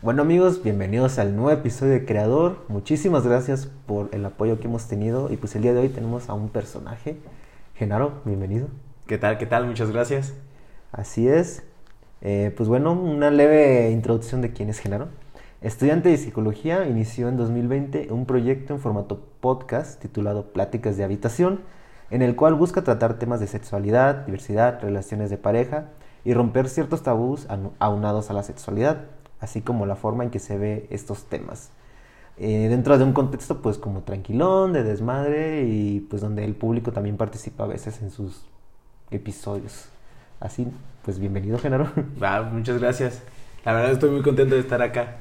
Bueno amigos, bienvenidos al nuevo episodio de Creador. Muchísimas gracias por el apoyo que hemos tenido y pues el día de hoy tenemos a un personaje. Genaro, bienvenido. ¿Qué tal? ¿Qué tal? Muchas gracias. Así es. Eh, pues bueno, una leve introducción de quién es Genaro. Estudiante de psicología, inició en 2020 un proyecto en formato podcast titulado Pláticas de Habitación, en el cual busca tratar temas de sexualidad, diversidad, relaciones de pareja y romper ciertos tabús aunados a la sexualidad así como la forma en que se ve estos temas. Eh, dentro de un contexto pues como tranquilón, de desmadre y pues donde el público también participa a veces en sus episodios. Así, pues bienvenido Genaro. muchas gracias. La verdad estoy muy contento de estar acá.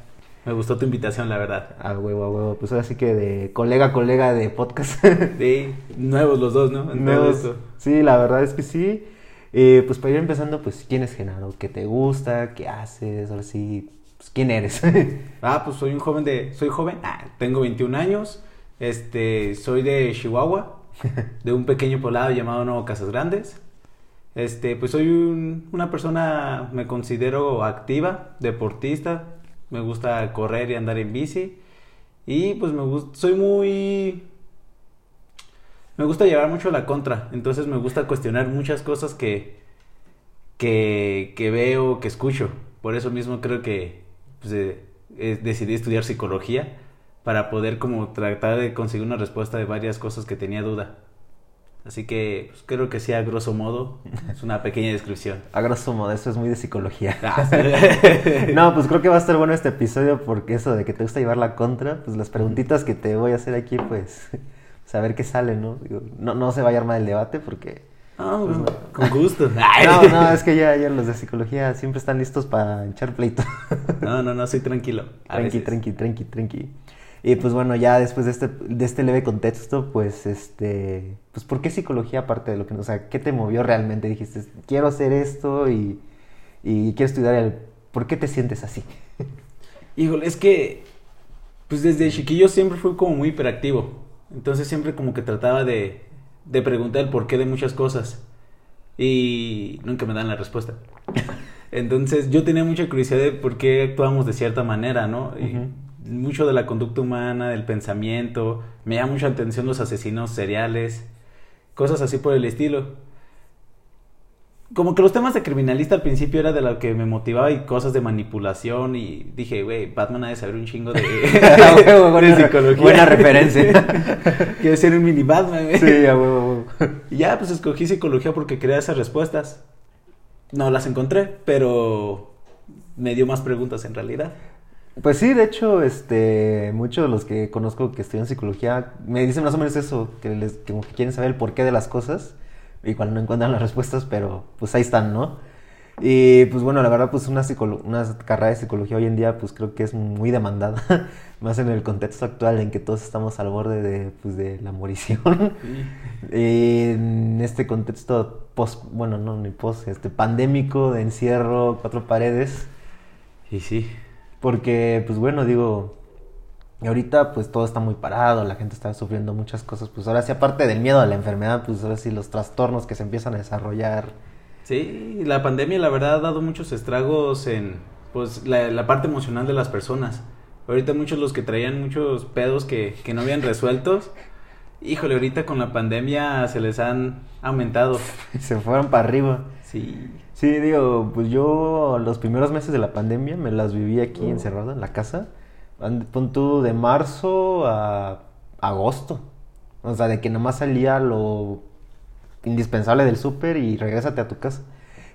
Me gustó tu invitación, la verdad. A huevo, a huevo. Pues ahora sí que de colega a colega de podcast. Sí, nuevos los dos, ¿no? nuevos. Sí, la verdad es que sí. Eh, pues para ir empezando, pues, ¿quién es Genaro? ¿Qué te gusta? ¿Qué haces? Ahora sí, pues, ¿quién eres? ah, pues soy un joven de, soy joven, ah, tengo 21 años, este, soy de Chihuahua, de un pequeño poblado llamado Nuevo Casas Grandes. Este, pues soy una persona, me considero activa, deportista, me gusta correr y andar en bici. Y pues me gusta, soy muy... Me gusta llevar mucho la contra, entonces me gusta cuestionar muchas cosas que, que, que veo, que escucho. Por eso mismo creo que pues, eh, decidí estudiar psicología para poder como tratar de conseguir una respuesta de varias cosas que tenía duda. Así que pues, creo que sí, a grosso modo, es una pequeña descripción. A grosso modo, eso es muy de psicología. Ah, no, pues creo que va a estar bueno este episodio porque eso de que te gusta llevar la contra, pues las preguntitas que te voy a hacer aquí, pues saber qué sale, ¿no? no, no se vaya a armar el debate porque Ah, pues con gusto. no, no, es que ya, ya los de psicología siempre están listos para echar pleito. no, no, no, soy tranquilo. Tranqui, tranqui, tranqui, tranqui. Y pues bueno, ya después de este, de este leve contexto, pues este, pues ¿por qué psicología aparte de lo que, o sea, qué te movió realmente? Dijiste, quiero hacer esto y, y quiero estudiar el, ¿por qué te sientes así? Híjole, es que, pues desde chiquillo siempre fui como muy hiperactivo. Entonces siempre como que trataba de, de preguntar el porqué de muchas cosas y nunca me dan la respuesta. Entonces yo tenía mucha curiosidad de por qué actuamos de cierta manera, ¿no? Mucho de la conducta humana, del pensamiento, me llama mucha atención los asesinos seriales, cosas así por el estilo como que los temas de criminalista al principio era de lo que me motivaba y cosas de manipulación y dije, güey, Batman ha de saber un chingo de, buena, psicología. Buena referencia. Quiero ser un mini Batman, güey. Sí, a huevo, Y ya, pues escogí psicología porque quería esas respuestas. No las encontré, pero me dio más preguntas en realidad. Pues sí, de hecho, este, muchos de los que conozco que estudian psicología me dicen más o menos eso, que les que quieren saber el porqué de las cosas igual no encuentran las respuestas, pero pues ahí están, ¿no? Y pues bueno, la verdad, pues una, una carrera de psicología hoy en día, pues creo que es muy demandada, más en el contexto actual en que todos estamos al borde de, pues, de la morición. en este contexto post, bueno, no, ni post, este pandémico, de encierro, cuatro paredes. Y sí. Porque, pues bueno, digo, y ahorita pues todo está muy parado, la gente está sufriendo muchas cosas, pues ahora sí aparte del miedo a la enfermedad, pues ahora sí los trastornos que se empiezan a desarrollar. Sí, la pandemia la verdad ha dado muchos estragos en pues la, parte emocional de las personas. Ahorita muchos los que traían muchos pedos que, que no habían resueltos, híjole, ahorita con la pandemia se les han aumentado. se fueron para arriba. Sí. Sí, digo, pues yo los primeros meses de la pandemia me las viví aquí encerrado en la casa pon tú de marzo a agosto. O sea, de que nomás salía lo indispensable del súper y regrésate a tu casa.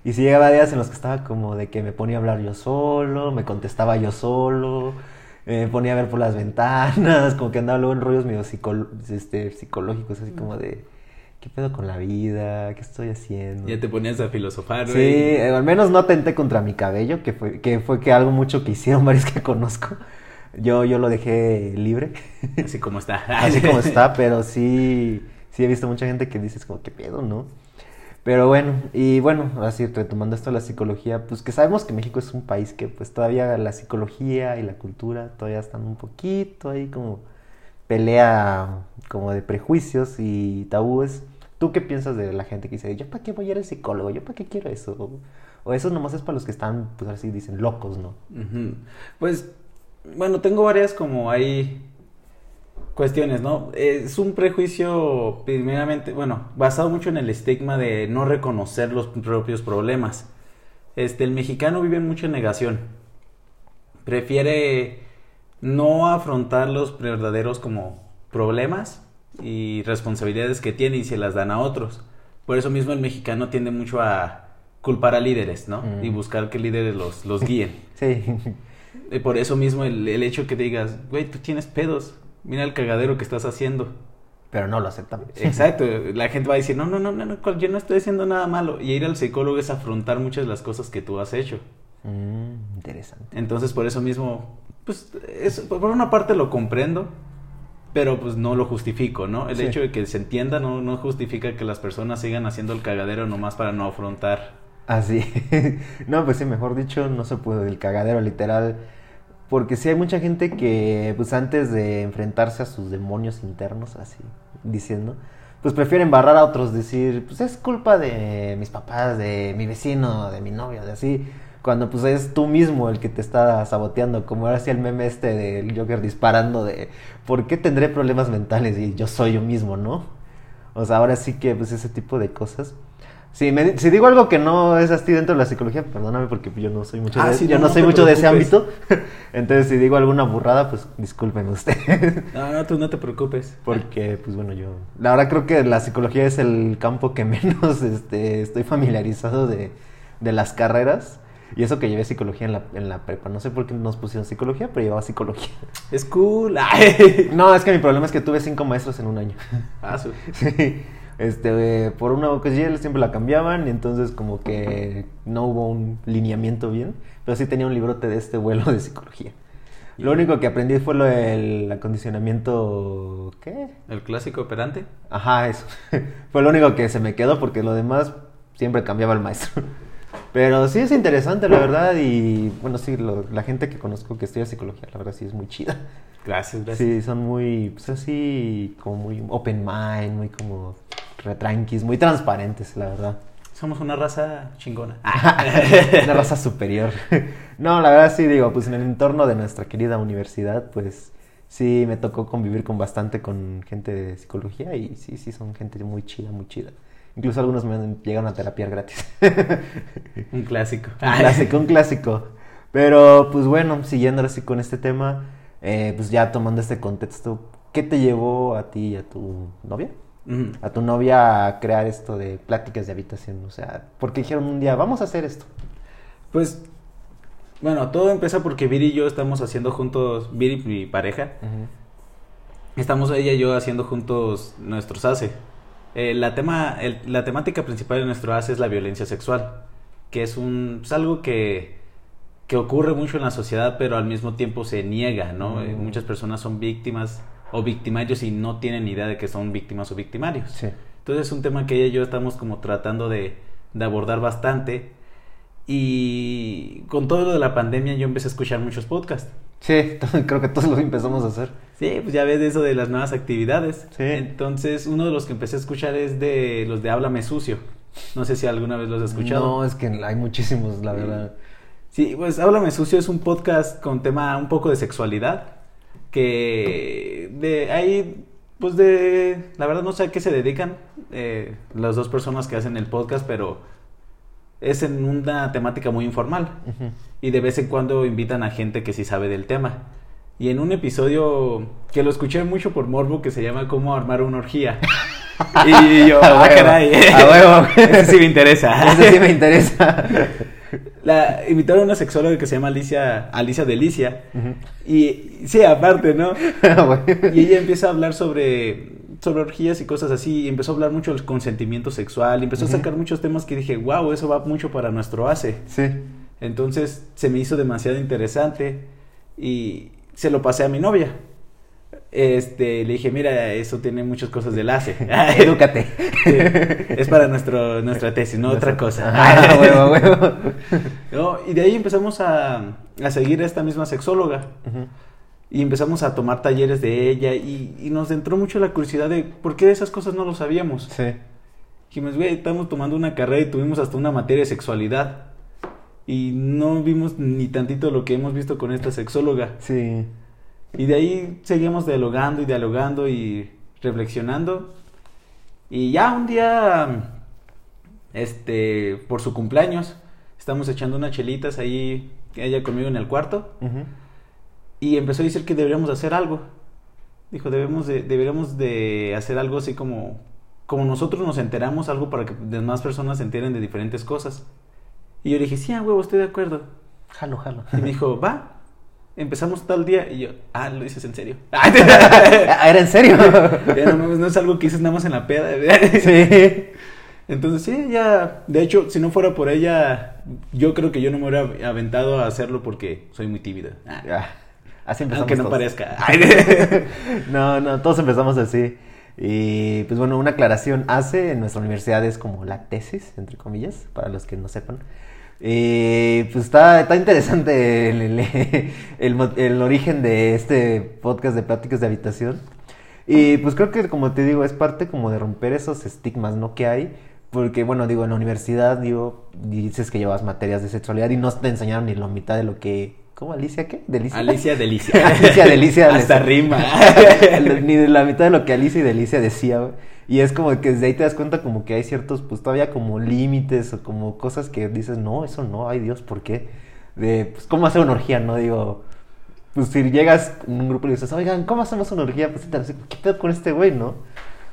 Y si llegaba días en los que estaba como de que me ponía a hablar yo solo, me contestaba yo solo, me ponía a ver por las ventanas, como que andaba luego en rollos medio este, psicológicos, así como de, ¿qué pedo con la vida? ¿Qué estoy haciendo? Ya te ponías a filosofar, Sí, eh, al menos no atenté contra mi cabello, que fue, que fue que algo mucho que hicieron varios que conozco. Yo, yo lo dejé libre. Así como está. Así como está, pero sí, sí he visto mucha gente que dice, como, ¿qué pedo, no? Pero bueno, y bueno, así retomando esto de la psicología, pues que sabemos que México es un país que pues todavía la psicología y la cultura todavía están un poquito ahí como pelea como de prejuicios y tabúes. ¿Tú qué piensas de la gente que dice, yo para qué voy a ir al psicólogo? ¿Yo para qué quiero eso? O eso nomás es para los que están, pues así dicen, locos, ¿no? Pues, bueno, tengo varias como ahí cuestiones, ¿no? Es un prejuicio, primeramente, bueno, basado mucho en el estigma de no reconocer los propios problemas. Este, el mexicano vive mucho en negación. Prefiere no afrontar los verdaderos como problemas y responsabilidades que tiene y se las dan a otros. Por eso mismo el mexicano tiende mucho a culpar a líderes, ¿no? Mm. Y buscar que líderes los, los guíen. Sí. Y por eso mismo el, el hecho que digas, güey, tú tienes pedos, mira el cagadero que estás haciendo. Pero no lo aceptamos. Exacto, la gente va a decir, no, no, no, no, no, yo no estoy haciendo nada malo. Y ir al psicólogo es afrontar muchas de las cosas que tú has hecho. Mm, interesante. Entonces, por eso mismo, pues, es, por una parte lo comprendo, pero pues no lo justifico, ¿no? El Sí. hecho de que se entienda no, no justifica que las personas sigan haciendo el cagadero nomás para no afrontar. Así. no, pues sí, mejor dicho, no se puede. El cagadero, literal. Porque sí hay mucha gente que, pues antes de enfrentarse a sus demonios internos, así diciendo, pues prefieren barrar a otros, decir, pues es culpa de mis papás, de mi vecino, de mi novio, de así. Cuando pues es tú mismo el que te está saboteando, como ahora sí el meme este del Joker disparando de, ¿por qué tendré problemas mentales? Y yo soy yo mismo, ¿no? O sea, ahora sí que pues ese tipo de cosas. Si, me, si digo algo que no es así dentro de la psicología, perdóname porque yo no soy mucho Ah, de, sí, yo no, soy mucho de ese ámbito. Entonces, si digo alguna burrada, pues disculpen ustedes. No, no, tú no te preocupes. Porque, pues bueno, yo... La verdad creo que la psicología es el campo que menos este, estoy familiarizado de, de las carreras. Y eso que llevé psicología en la, en la prepa. No sé por qué nos pusieron psicología, pero llevaba psicología. Es cool. Ay. No, es que mi problema es que tuve cinco maestros en un año. Ah, su- Sí, este, por una ocasión siempre la cambiaban y entonces como que no hubo un lineamiento bien, pero sí tenía un librote de este vuelo de psicología. Lo único que aprendí fue lo del acondicionamiento, ¿qué? El clásico operante. Ajá, eso. fue lo único que se me quedó porque lo demás siempre cambiaba el maestro. Pero sí es interesante, la verdad, y bueno, sí, lo- la gente que conozco que estudia psicología, la verdad sí es muy chida. Gracias, gracias. Sí, son muy, pues así, como muy open mind, muy como retranquis, muy transparentes, la verdad. Somos una raza chingona. Una raza superior. No, la verdad sí digo, pues en el entorno de nuestra querida universidad, pues sí me tocó convivir con bastante con gente de psicología y sí, sí, son gente muy chida, muy chida. Incluso algunos me llegaron a terapiar gratis. Un clásico. Un clásico, un clásico. Pero pues bueno, siguiendo así con este tema, eh, pues ya tomando este contexto, ¿qué te llevó a ti y a tu novia? A tu novia a crear esto de pláticas de habitación. O sea, ¿por qué dijeron un día, vamos a hacer esto? Pues, bueno, todo empieza porque Viri y yo estamos haciendo juntos, Viri, mi pareja, estamos ella y yo haciendo juntos nuestros ACE. Eh, la, tema, el- la temática principal de nuestro ACE es la violencia sexual, que es, un, es algo que, que ocurre mucho en la sociedad, pero al mismo tiempo se niega, ¿no? Eh, Mm. muchas personas son víctimas o victimarios y no tienen idea de que son víctimas o victimarios. Sí. Entonces es un tema que ella y yo estamos como tratando de, de abordar bastante. Y con todo lo de la pandemia yo empecé a escuchar muchos podcasts. Sí, creo que todos lo empezamos a hacer. Sí, pues ya ves eso de las nuevas actividades. Sí. Entonces uno de los que empecé a escuchar es de los de Háblame Sucio. No sé si alguna vez los has escuchado. No, es que hay muchísimos, la verdad. Sí, pues Háblame Sucio es un podcast con tema un poco de sexualidad. Que de ahí, pues de. La verdad no sé a qué se dedican eh, las dos personas que hacen el podcast, pero es en una temática muy informal. Y de vez en cuando invitan a gente que sí sabe del tema. Y en un episodio que lo escuché mucho por Morbo que se llama Cómo armar una orgía. Y yo, A ah, huevo, caray. a huevo. Ese sí me interesa. Eso sí me interesa. La, invitaron a una sexóloga que se llama Alicia, Alicia Delicia. Y sí, aparte, ¿no? Bueno. Y ella empieza a hablar sobre, sobre orgías y cosas así. Y empezó a hablar mucho del consentimiento sexual. Y empezó a sacar muchos temas que dije, wow, eso va mucho para nuestro ACE. Sí. Entonces se me hizo demasiado interesante. Y se lo pasé a mi novia. Este, le dije, mira, eso tiene muchas cosas del ACE. Edúcate. Sí, es para nuestro, nuestra tesis, no otra cosa. Ah, huevo, huevo. No, y de ahí empezamos a, a seguir a esta misma sexóloga. Y empezamos a tomar talleres de ella y, y nos entró mucho la curiosidad de por qué esas cosas no lo sabíamos. Sí. Dijimos, güey, estamos tomando una carrera y tuvimos hasta una materia de sexualidad. y no vimos ni tantito lo que hemos visto con esta sexóloga. Sí. Y de ahí seguimos dialogando y dialogando y reflexionando. Y ya un día, este, por su cumpleaños, estamos echando unas chelitas ahí, ella conmigo en el cuarto, y empezó a decir que deberíamos hacer algo. Dijo, debemos de, deberíamos de hacer algo así como, como nosotros nos enteramos, algo para que demás personas se enteren de diferentes cosas. Y yo le dije, sí, a huevo, estoy de acuerdo. Jalo, jalo. Y me dijo, va, empezamos tal día. Y yo, ah, lo dices en serio. Ah, ¿Era en serio? Ya no, es algo que dices nada más en la peda. sí. Entonces, sí, ya. De hecho, si no fuera por ella, yo creo que yo no me hubiera aventado a hacerlo porque soy muy tímida. Ah, Ya. Así empezamos. aunque no todos. parezca. no, no, todos empezamos así. Y pues bueno, una aclaración hace en nuestra universidad es como la tesis, entre comillas, para los que no sepan. Y pues está, está interesante el, el- el mo- el origen de este podcast de pláticas de habitación. Y pues creo que como te digo, es parte como de romper esos estigmas, ¿no? Que hay. Porque bueno, digo, en la universidad, digo, dices que llevas materias de sexualidad y no te enseñaron ni la mitad de lo que... ¿Cómo? ¿Alicia qué? ¿Delicia? Alicia Delicia. Alicia Delicia. Hasta rima. Ni de la mitad de lo que Alicia y Delicia decía, güey. Y es como que desde ahí te das cuenta como que hay ciertos, pues todavía como límites o como cosas que dices, no, eso no, ay Dios, ¿por qué? De, pues, ¿cómo hacer una orgía, no? Digo, pues si llegas en un grupo y dices, oigan, ¿cómo hacemos una orgía? Pues te ¿qué pedo con este güey, no?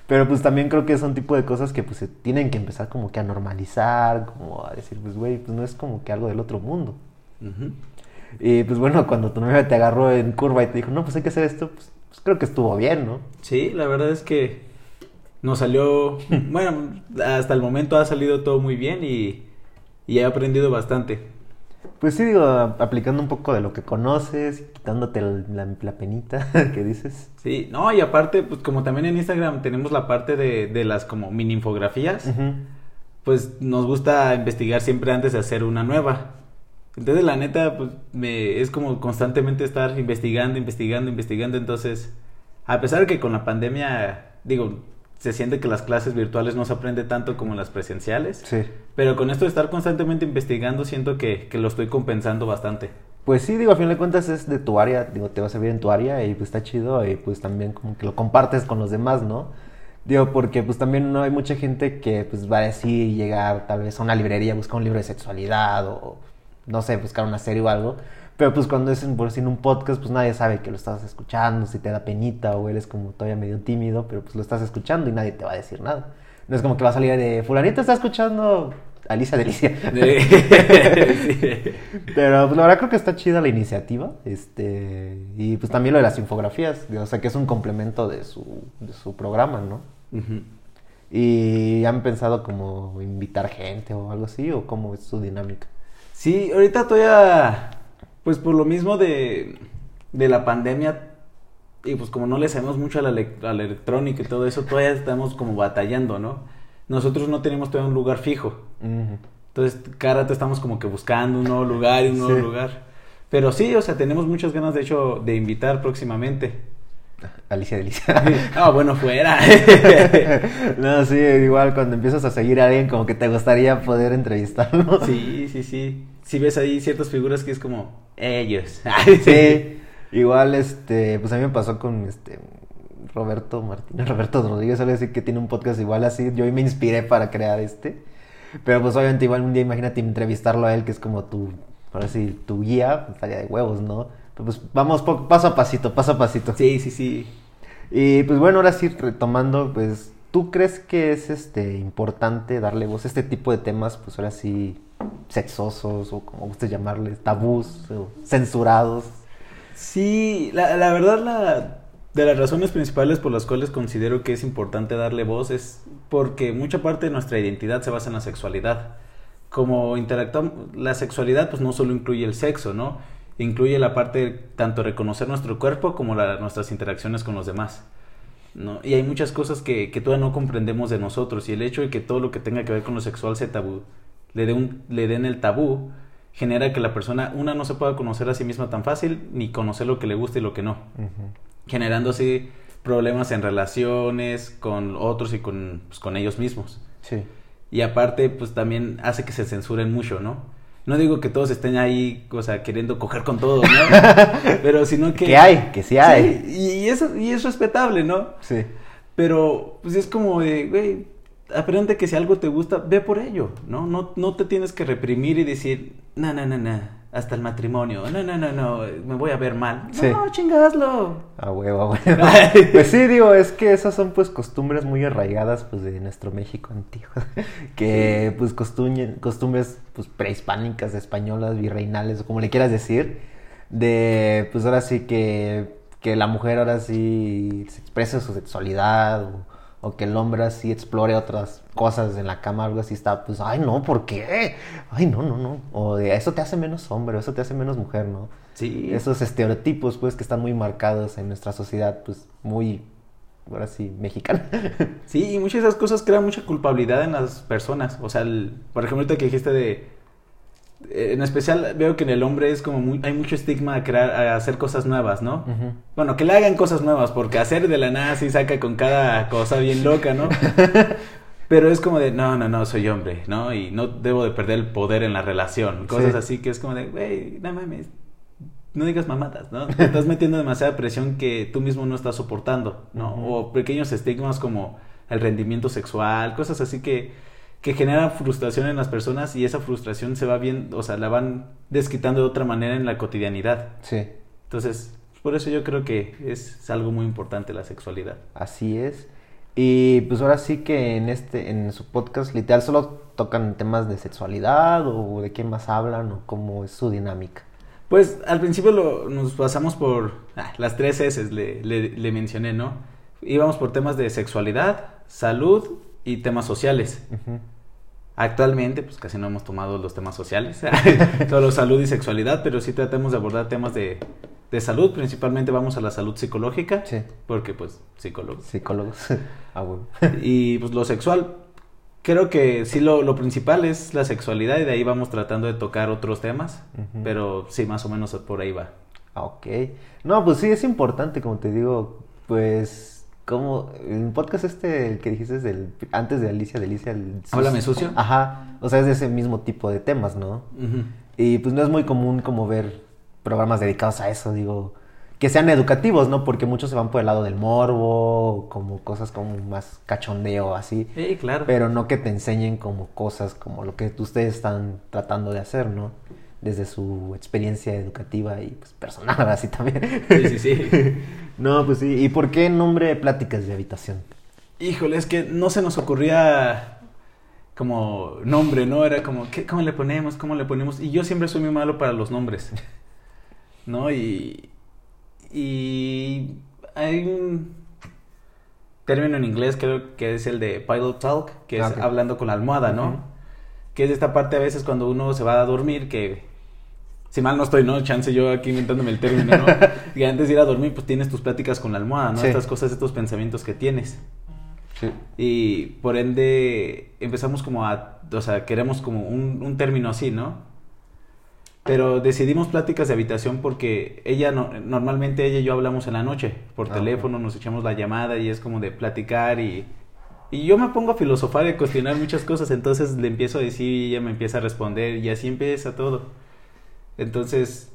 Pero pues también creo que son tipo de cosas que pues se tienen que empezar como que a normalizar, como a decir, pues güey, pues no es como que algo del otro mundo. Y pues bueno, cuando tu novia te agarró en curva y te dijo, no, pues hay que hacer esto, pues, pues creo que estuvo bien, ¿no? Sí, la verdad es que nos salió, bueno, hasta el momento ha salido todo muy bien y, y he aprendido bastante. Pues sí, digo, aplicando un poco de lo que conoces, quitándote la, la penita que dices. Sí, no, y aparte, pues como también en Instagram tenemos la parte de, de las como mini infografías, pues nos gusta investigar siempre antes de hacer una nueva. Entonces, la neta, pues me, es como constantemente estar investigando, investigando, investigando. Entonces, a pesar de que con la pandemia, digo, se siente que las clases virtuales no se aprende tanto como las presenciales, Sí. pero con esto de estar constantemente investigando, siento que, que lo estoy compensando bastante. Pues sí, digo, a fin de cuentas es de tu área, digo, te va a servir en tu área y pues está chido y pues también como que lo compartes con los demás, ¿no? Digo, porque pues también no hay mucha gente que pues va a decir llegar tal vez a una librería, buscar un libro de sexualidad o no sé, buscar una serie o algo. Pero pues cuando es en, por decir, en un podcast, pues nadie sabe que lo estás escuchando, si te da penita o eres como todavía medio tímido, pero pues lo estás escuchando y nadie te va a decir nada. No es como que va a salir de fulanito está escuchando Alicia Delicia. Sí. Pero pues, la verdad creo que está chida la iniciativa. Este, y pues también lo de las infografías. O sea que es un complemento de su, de su programa, ¿no? Y han pensado como invitar gente o algo así, o cómo es su dinámica. Sí, ahorita todavía, pues por lo mismo de, de la pandemia, y pues como no le sabemos mucho a la, elec- a la electrónica y todo eso, todavía estamos como batallando, ¿no? Nosotros no tenemos todavía un lugar fijo. Entonces, cada rato estamos como que buscando un nuevo lugar y un nuevo Sí. lugar. Pero sí, o sea, tenemos muchas ganas, de hecho, de invitar próximamente. Alicia Delicia. Ah, bueno, fuera. no, sí, igual cuando empiezas a seguir a alguien como que te gustaría poder entrevistarlo. sí, sí, sí. Si ves ahí ciertas figuras que es como ellos. Sí, igual, este, pues a mí me pasó con este Roberto Martínez, Roberto Rodríguez, algo así que tiene un podcast igual así. Yo me inspiré para crear este. Pero pues obviamente igual un día imagínate entrevistarlo a él, que es como tu, por así, tu guía, pues, estaría de huevos, ¿no? Pero pues vamos paso a pasito, paso a pasito. Sí, sí, sí. Y pues bueno, ahora sí, retomando, pues, ¿tú crees que es este importante darle voz a este tipo de temas, pues ahora sí, sexosos, o como gustes llamarles, tabús, o censurados? Sí, la, la verdad, la, de las razones principales por las cuales considero que es importante darle voz es porque mucha parte de nuestra identidad se basa en la sexualidad. Como interactuamos, la sexualidad pues no solo incluye el sexo, ¿no? Incluye la parte de tanto reconocer nuestro cuerpo como nuestras interacciones con los demás. ¿no? Y hay muchas cosas que, que todavía no comprendemos de nosotros y el hecho de que todo lo que tenga que ver con lo sexual se tabú, le, dé un, le den el tabú, genera que la persona, una, no se pueda conocer a sí misma tan fácil, ni conocer lo que le gusta y lo que no, generando así problemas en relaciones con otros y con, pues, con ellos mismos. Sí. Y aparte, pues también hace que se censuren mucho, ¿no? No digo que todos estén ahí, o sea, queriendo coger con todos, ¿no? Pero sino que... Que hay, que sí hay. Sí, y eso, y es respetable, ¿no? Sí. Pero, pues es como de, güey, aprende que si algo te gusta, ve por ello, ¿no? No, no te tienes que reprimir y decir, no, no, no, no, hasta el matrimonio, no, no, no, no, me voy a ver mal. Sí. No, chingaslo. A huevo, a huevo. pues sí, digo, es que esas son pues costumbres muy arraigadas pues de nuestro México antiguo. que pues costumbres, costumbres pues prehispánicas, españolas, virreinales, o como le quieras decir. De pues ahora sí que, que la mujer ahora sí se exprese su sexualidad o, o que el hombre así explore otras cosas en la cama, algo así está, pues, ay, no, ¿por qué? Ay, no, no, no. O de eso te hace menos hombre, o eso te hace menos mujer, ¿no? Sí. Esos estereotipos, pues, que están muy marcados en nuestra sociedad, pues, muy, ahora sí, mexicana. Sí, y muchas de esas cosas crean mucha culpabilidad en las personas. O sea, el- por ejemplo, ahorita que dijiste de... En especial veo que en el hombre es como muy, hay mucho estigma a crear, a hacer cosas nuevas, ¿no? Bueno, que le hagan cosas nuevas, porque hacer de la nada sí saca con cada cosa bien loca, ¿no? Pero es como de, no, no, no, soy hombre, ¿no? Y no debo de perder el poder en la relación. Cosas Sí. así que es como de, güey, no mames, no digas mamadas, ¿no? Te estás metiendo demasiada presión que tú mismo no estás soportando, ¿no? O pequeños estigmas como el rendimiento sexual, cosas así que, que generan frustración en las personas y esa frustración se va bien, o sea, la van desquitando de otra manera en la cotidianidad. Sí, Entonces, por eso yo creo que es algo muy importante la sexualidad. así es. Y pues ahora sí que en este, en su podcast literal solo tocan temas de sexualidad o de qué más hablan o cómo es su dinámica. Pues al principio lo- nos pasamos por ah, las tres S, le, le- le mencioné, ¿no? Íbamos por temas de sexualidad, salud y temas sociales. Actualmente, pues casi no hemos tomado los temas sociales, solo salud y sexualidad, pero sí tratamos de abordar temas de, de salud, principalmente vamos a la salud psicológica, Sí, porque pues psicólogos. psicólogos. ah, bueno. Y pues lo sexual, creo que sí lo, lo principal es la sexualidad y de ahí vamos tratando de tocar otros temas, pero sí, más o menos por ahí va. Ah, ok. No, pues sí, es importante, como te digo, pues, como el podcast este el que dijiste del, antes de Alicia, de Alicia. el- Háblame sucio. Ajá, o sea, es de ese mismo tipo de temas, ¿no? Y pues no es muy común como ver programas dedicados a eso, digo, que sean educativos, ¿no? Porque muchos se van por el lado del morbo, como cosas como más cachondeo, así. Sí, claro. Pero no que te enseñen como cosas como lo que ustedes están tratando de hacer, ¿no? Desde su experiencia educativa y pues personal, así también. Sí, sí, sí. no, pues sí. ¿Y por qué nombre Pláticas de Habitación? Híjole, es que no se nos ocurría como nombre, ¿no? Era como, ¿qué, ¿cómo le ponemos? ¿Cómo le ponemos? Y yo siempre soy muy malo para los nombres, ¿no? Y, y hay un término en inglés, creo que es el de pillow talk, que es Ah, hablando con la almohada, ¿no? Que es esta parte a veces cuando uno se va a dormir, que si mal no estoy, ¿no? Chance yo aquí inventándome el término, ¿no? y antes de ir a dormir, pues tienes tus pláticas con la almohada, ¿no? Sí. Estas cosas, estos pensamientos que tienes. Sí. Y por ende empezamos como a, o sea, queremos como un, un término así, ¿no? Pero decidimos pláticas de habitación porque ella, no- normalmente ella y yo hablamos en la noche, por Ah, teléfono, nos echamos la llamada y es como de platicar y, y yo me pongo a filosofar y a cuestionar muchas cosas, entonces le empiezo a decir y ella me empieza a responder y así empieza todo. Entonces,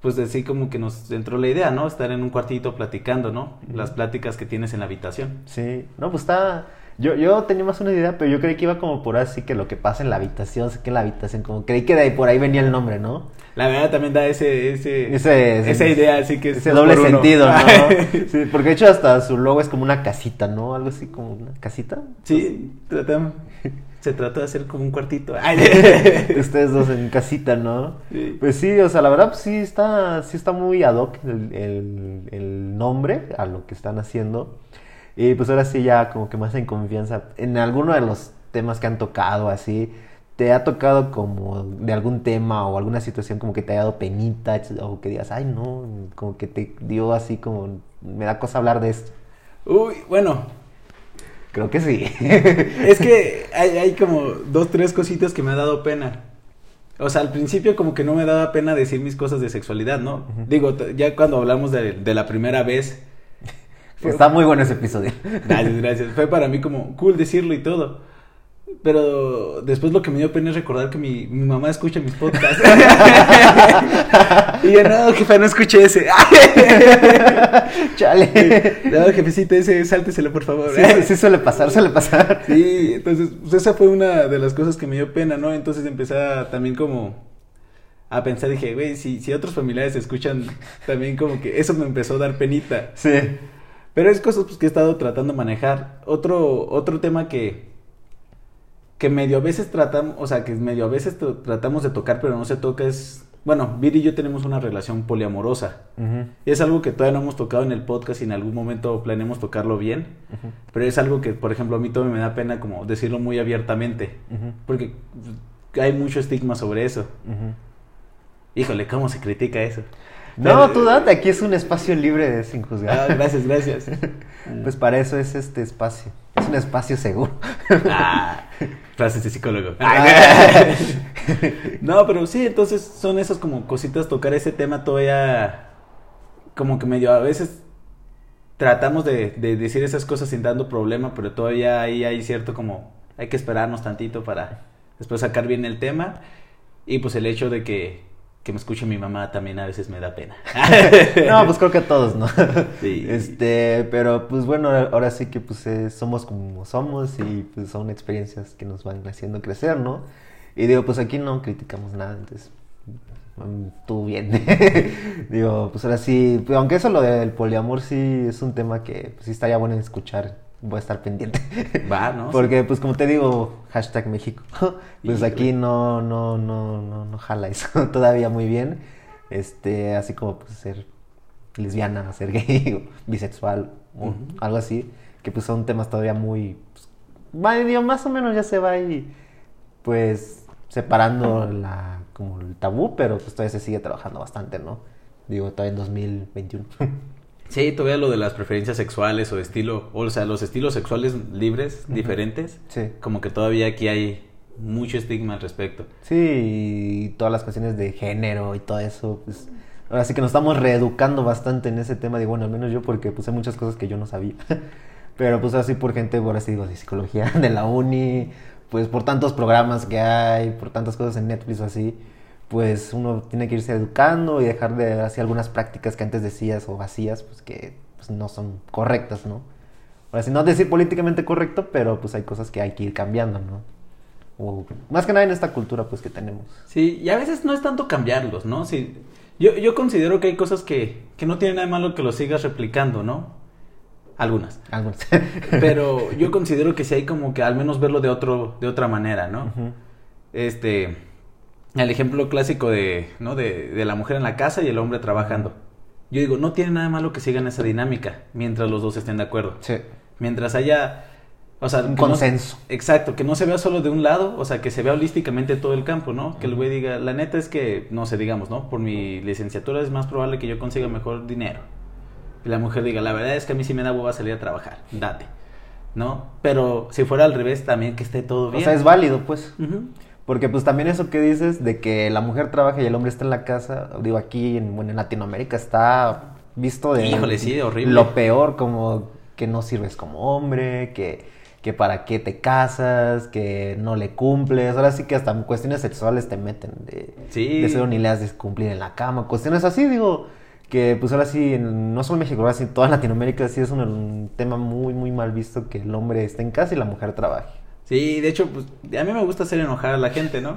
pues así como que nos entró la idea, ¿no? Estar en un cuartito platicando, ¿no? Las pláticas que tienes en la habitación. Sí, no, pues está. Yo, yo tenía más una idea, pero yo creí que iba como por así que lo que pasa en la habitación, sé que en la habitación, como creí que de ahí por ahí venía el nombre, ¿no? La verdad también da ese, ese, Ese, esa idea, así que es ese doble uno. sentido, ¿no? Sí, porque de hecho hasta su logo es como una casita, ¿no? Algo así como una casita. sí, tratamos, se trata de hacer como un cuartito. Ay, Ustedes dos en casita, ¿no? Sí. Pues sí, o sea, la verdad pues sí está, sí está muy ad hoc el, el- el nombre a lo que están haciendo. Y pues ahora sí ya como que más en confianza. En alguno de los temas que han tocado así, ¿te ha tocado como de algún tema o alguna situación como que te haya dado penita o que digas, ay no, como que te dio así como, me da cosa hablar de esto? Uy, bueno, Creo que sí. es que hay, hay como dos, tres cositas que me ha dado pena. O sea, al principio como que no me daba pena decir mis cosas de sexualidad, ¿no? Digo, ya cuando hablamos de, de la primera vez, Está muy bueno ese episodio. Gracias, gracias. Fue para mí como cool decirlo y todo. Pero después lo que me dio pena es recordar que mi, mi mamá escucha mis podcasts. Y yo, no, jefa, no escuché ese. Chale. No, jefecita, ese, sálteselo, por favor. Sí, sí, sí suele pasar, suele pasar. Sí, entonces, pues esa fue una de las cosas que me dio pena, ¿no? Entonces empecé a, también como a pensar, dije, güey, si, si otros familiares escuchan, también como que eso me empezó a dar penita. Sí. Pero es cosas pues, que he estado tratando de manejar. Otro, otro tema que, que medio a veces tratamos, o sea, que medio a veces tr- tratamos de tocar, pero no se toca es, bueno, Viri y yo tenemos una relación poliamorosa. Es algo que todavía no hemos tocado en el podcast y en algún momento planeamos tocarlo bien. Pero es algo que, por ejemplo, a mí todavía me da pena como decirlo muy abiertamente. Porque hay mucho estigma sobre eso. Híjole, ¿cómo se critica eso? No, Pero- tú date, aquí es un espacio libre de sin Ah, juzgar. gracias, gracias. Pues para eso es este espacio. Es un espacio seguro. Ah, frases de psicólogo. Ah. no, pero sí, entonces son esas como cositas, tocar ese tema todavía como que medio a veces tratamos de, de decir esas cosas sin dando problema, pero todavía ahí hay cierto como hay que esperarnos tantito para después sacar bien el tema y pues el hecho de que, que me escuche mi mamá también a veces me da pena. No, pues creo que a todos, ¿no? Sí. Este, pero pues bueno, ahora, sí que pues eh, somos como somos y pues son experiencias que nos van haciendo crecer, ¿no? Y digo, pues aquí no criticamos nada, entonces mm, tú bien. digo, pues ahora sí, aunque eso lo del poliamor sí es un tema que pues, sí estaría bueno escuchar, voy a estar pendiente. Va, ¿no? Porque pues como te digo, hashtag México, pues Híjole. aquí no, no, no, no, no jala eso todavía muy bien. Este, así como pues ser lesbiana, ser gay, o bisexual, o algo así, que pues son temas todavía muy, pues, más o menos ya se va ahí, pues separando la, como el tabú, pero pues todavía se sigue trabajando bastante, ¿no? Digo, todavía en 2021. Sí, todavía lo de las preferencias sexuales o estilo, o sea, los estilos sexuales libres, Ujú. diferentes, sí. como que todavía aquí hay mucho estigma al respecto. Sí, y todas las cuestiones de género y todo eso, pues ahora sí que nos estamos reeducando bastante en ese tema, digo, bueno, al menos yo porque hay muchas cosas que yo no sabía, pero pues así por gente, ahora sí digo, de psicología, de la uni, pues por tantos programas que hay, por tantas cosas en Netflix o así, pues uno tiene que irse educando y dejar de hacer algunas prácticas que antes decías o hacías, pues que pues, no son correctas, ¿no? Ahora sí, no decir políticamente correcto, pero pues hay cosas que hay que ir cambiando, ¿no? O más que nada en esta cultura pues que tenemos. Sí, y a veces no es tanto cambiarlos, ¿no? Sí, yo, yo considero que hay cosas que, que no tiene nada de malo que los sigas replicando, ¿no? Algunas. Algunos. Pero yo considero que sí hay como que al menos verlo de otro, de otra manera, ¿no? Este, el ejemplo clásico de, ¿no? De, de la mujer en la casa y el hombre trabajando. Yo digo, no tiene nada malo que sigan esa dinámica mientras los dos estén de acuerdo. Sí. Mientras haya, o sea, Un no- consenso. exacto, que no se vea solo de un lado, o sea, que se vea holísticamente todo el campo, ¿no? Que el güey diga, la neta es que, no sé, digamos, ¿no? Por mi licenciatura es más probable que yo consiga mejor dinero. Y la mujer diga, la verdad es que a mí sí me da hueva salir a trabajar, date, ¿no? Pero si fuera al revés, también que esté todo O bien. sea, es válido pues. Porque pues también eso que dices de que la mujer trabaja y el hombre está en la casa, digo aquí en, bueno, en Latinoamérica está visto de Híjole, sí, horrible. lo peor como que no sirves como hombre, que, que para qué te casas, que no le cumples, ahora sí que hasta cuestiones sexuales te meten de, Sí. de ser ni le has de cumplir en la cama, cuestiones así, digo, que pues ahora sí, en- no solo en México, ahora sí en toda Latinoamérica sí es un, un tema muy, muy mal visto que el hombre esté en casa y la mujer trabaje. Sí, de hecho, pues a mí me gusta hacer enojar a la gente, ¿no?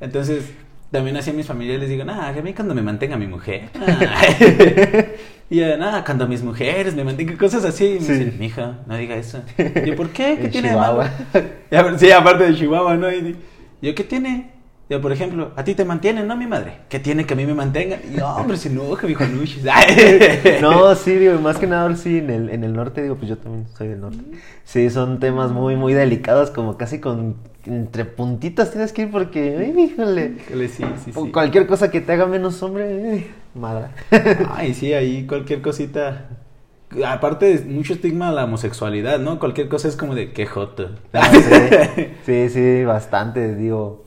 Entonces, también así a mis familiares les digo, nada, que a mí cuando me mantenga mi mujer. ah". y nada, cuando mis mujeres me mantengan cosas así. Y me Sí. dicen, mija, no diga eso. Y yo, ¿por qué? ¿Qué En tiene de malo? Chihuahua. Ver, sí, aparte de Chihuahua, ¿no? Y yo, ¿qué tiene? Yo, por ejemplo, a ti te mantienen, ¿no, mi madre? ¿Qué tiene que a mí me mantengan? Y yo, hombre, se enoja, viejo Luchis. No, sí, digo, más que nada, sí, en el, en el norte, digo, pues yo también soy del norte. Sí, son temas muy, muy delicados, como casi con, entre puntitas tienes que ir porque, ay, híjole, Híjole, sí, sí, o sí. cualquier cosa que te haga menos hombre, madre. Ay, sí, ahí cualquier cosita. Aparte mucho estigma a la homosexualidad, ¿no? Cualquier cosa es como de qué joto. Ah, sí, sí, sí, bastante, digo,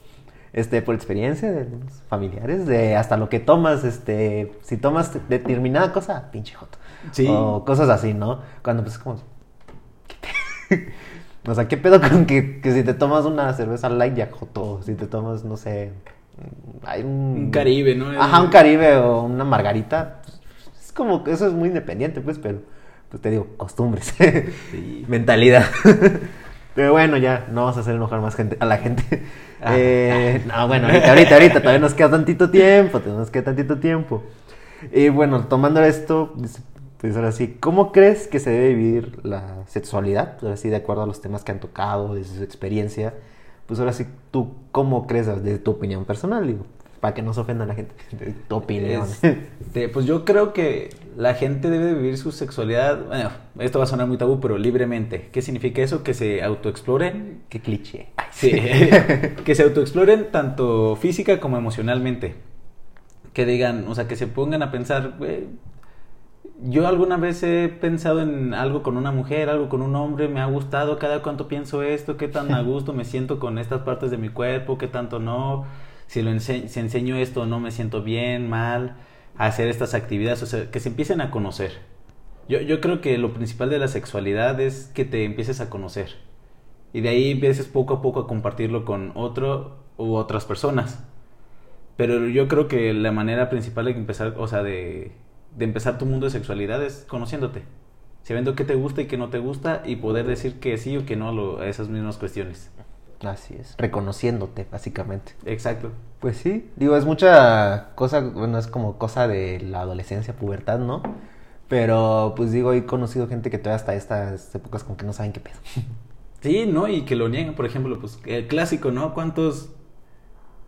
este, por experiencia de los familiares, de hasta lo que tomas, este, si tomas determinada cosa, pinche joto. Sí. O cosas así, ¿no? Cuando pues como... O sea, ¿qué pedo con que, que si te tomas una cerveza light ya joto? Si te tomas, no sé, hay un... Un Caribe, ¿no? Ajá, un Caribe o una margarita. pues, es como que eso es muy independiente, pues, pero, pues te digo, costumbres. Sí. Mentalidad. pero bueno, ya, no vamos a hacer enojar más gente, a la gente. Ah. Eh, no, bueno, ahorita, ahorita, ahorita, todavía nos queda tantito tiempo, todavía nos queda tantito tiempo. Y bueno, tomando esto, pues, ahora sí, ¿cómo crees que se debe vivir la sexualidad? Ahora sí, de acuerdo a los temas que han tocado, desde su experiencia. Pues ahora sí, ¿tú cómo crees desde tu opinión personal? Digo, para que no se ofenda a la gente. de tu opinión. Este, pues yo creo que la gente debe de vivir su sexualidad, bueno, esto va a sonar muy tabú, pero libremente. ¿Qué significa eso? Que se autoexploren. Qué cliché. Ay, Sí, que se autoexploren tanto física como emocionalmente. Que digan, o sea, que se pongan a pensar, "Güey, yo alguna vez he pensado en algo con una mujer, algo con un hombre, me ha gustado, cada cuánto pienso esto, qué tan a gusto me siento con estas partes de mi cuerpo, qué tanto no, si lo ense- si enseño esto o no me siento bien, mal, hacer estas actividades, o sea, que se empiecen a conocer. Yo, yo creo que lo principal de la sexualidad es que te empieces a conocer. Y de ahí empieces poco a poco a compartirlo con otro u otras personas. Pero yo creo que la manera principal de empezar, o sea, de, de empezar tu mundo de sexualidad es conociéndote. Sabiendo qué te gusta y qué no te gusta y poder decir que sí o que no a esas mismas cuestiones. Así es, reconociéndote, básicamente. Exacto. Pues sí, digo, es mucha cosa, bueno, es como cosa de la adolescencia, pubertad, ¿no? Pero pues digo, he conocido gente que todavía hasta estas épocas como que no saben qué pedo. Sí, ¿no? Y que lo niegan, por ejemplo, pues el clásico, ¿no? ¿Cuántos,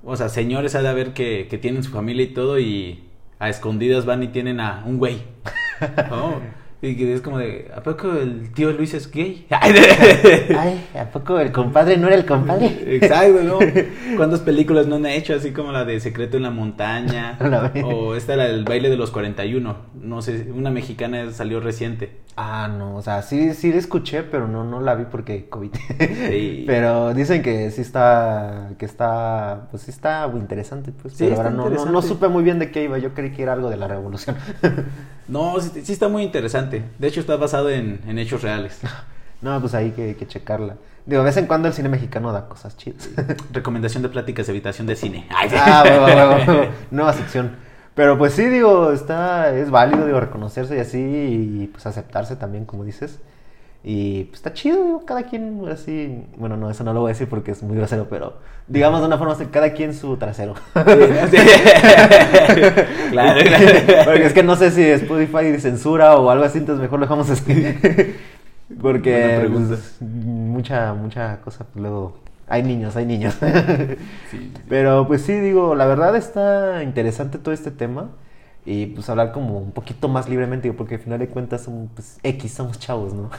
o sea, señores ha de haber que, que tienen su familia y todo y a escondidas van y tienen a un güey? ¿no? Y que es como de, ¿a poco el tío Luis es gay? Ay, ¿a poco el compadre no era el compadre? Exacto, ¿no? ¿Cuántas películas no han hecho? Así como la de Secreto en la Montaña. La o esta era el baile de los 41. No sé, una mexicana salió reciente. Ah, no, o sea, sí, sí la escuché, pero no, no la vi porque COVID. Sí. Pero dicen que sí está, que está, pues sí está muy interesante, pues. Sí, pero está ahora no, no, supe muy bien de qué iba, yo creí que era algo de la revolución. No, sí, sí está muy interesante. De hecho, está basado en, en hechos reales. no, pues ahí que, que checarla. Digo, de vez en cuando el cine mexicano da cosas chidas. Recomendación de pláticas de habitación de cine. Ay, sí. Ah. Nueva sección. Pero pues sí, digo, está, es válido, digo, reconocerse y así, y pues aceptarse también, como dices. Y pues está chido, digo, cada quien así, bueno, no, eso no lo voy a decir porque es muy grosero, pero digamos de una forma así, cada quien su trasero. Sí. claro, claro. Porque es que no sé si Spotify censura o algo así, entonces mejor lo dejamos así. Porque pues, mucha, mucha cosa, pues luego hay niños, hay niños. Sí. Pero pues sí, digo, la verdad está interesante todo este tema. Y pues hablar como un poquito más libremente, digo, porque al final de cuentas somos pues, X, somos chavos, ¿no?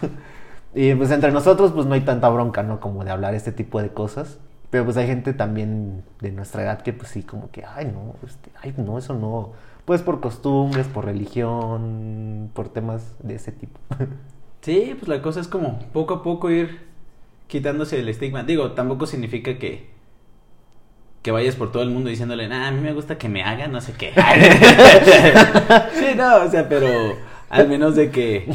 Y pues entre nosotros pues no hay tanta bronca, ¿no? Como de hablar este tipo de cosas. Pero pues hay gente también de nuestra edad que pues sí, como que, ay no, este, ay no, eso no. Pues por costumbres, por religión, por temas de ese tipo. Sí, pues la cosa es como poco a poco ir quitándose el estigma. Digo, tampoco significa que que vayas por todo el mundo diciéndole, a mí me gusta que me hagan no sé qué. sí, no, o sea, pero al menos de que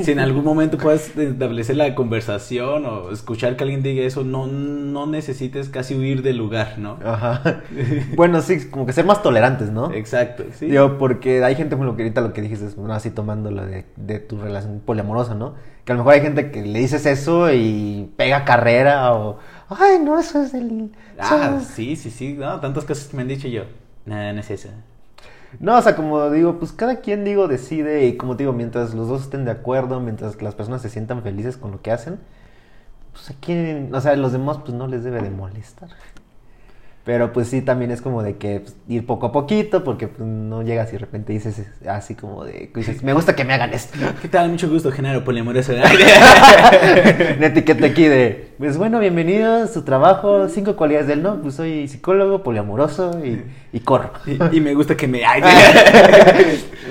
si en algún momento puedas establecer la conversación o escuchar que alguien diga eso, no, no necesites casi huir del lugar, ¿no? Ajá. Bueno, sí, como que ser más tolerantes, ¿no? Exacto, sí. Digo, porque hay gente, como lo que ahorita lo que dijiste, es, bueno, así tomando lo de, de tu relación poliamorosa, ¿no? Que a lo mejor hay gente que le dices eso y pega carrera o, ay, no, eso es del... Ah, sí, sí, sí, no, tantas cosas que me han dicho yo. Nada, no es eso. No, o sea, como digo, pues cada quien, digo, decide y como digo, mientras los dos estén de acuerdo, mientras las personas se sientan felices con lo que hacen, pues a quién, o sea, los demás pues no les debe de molestar. Pero pues sí, también es como de que pues, ir poco a poquito, porque pues, no llegas y de repente dices así como de, dices, me gusta que me hagan esto. ¿Qué tal? Mucho gusto, Genaro Poliamoroso. Una etiqueta aquí de, pues bueno, bienvenido su trabajo, cinco cualidades del no, pues soy psicólogo, poliamoroso y, y corro. y, y me gusta que me... Ay,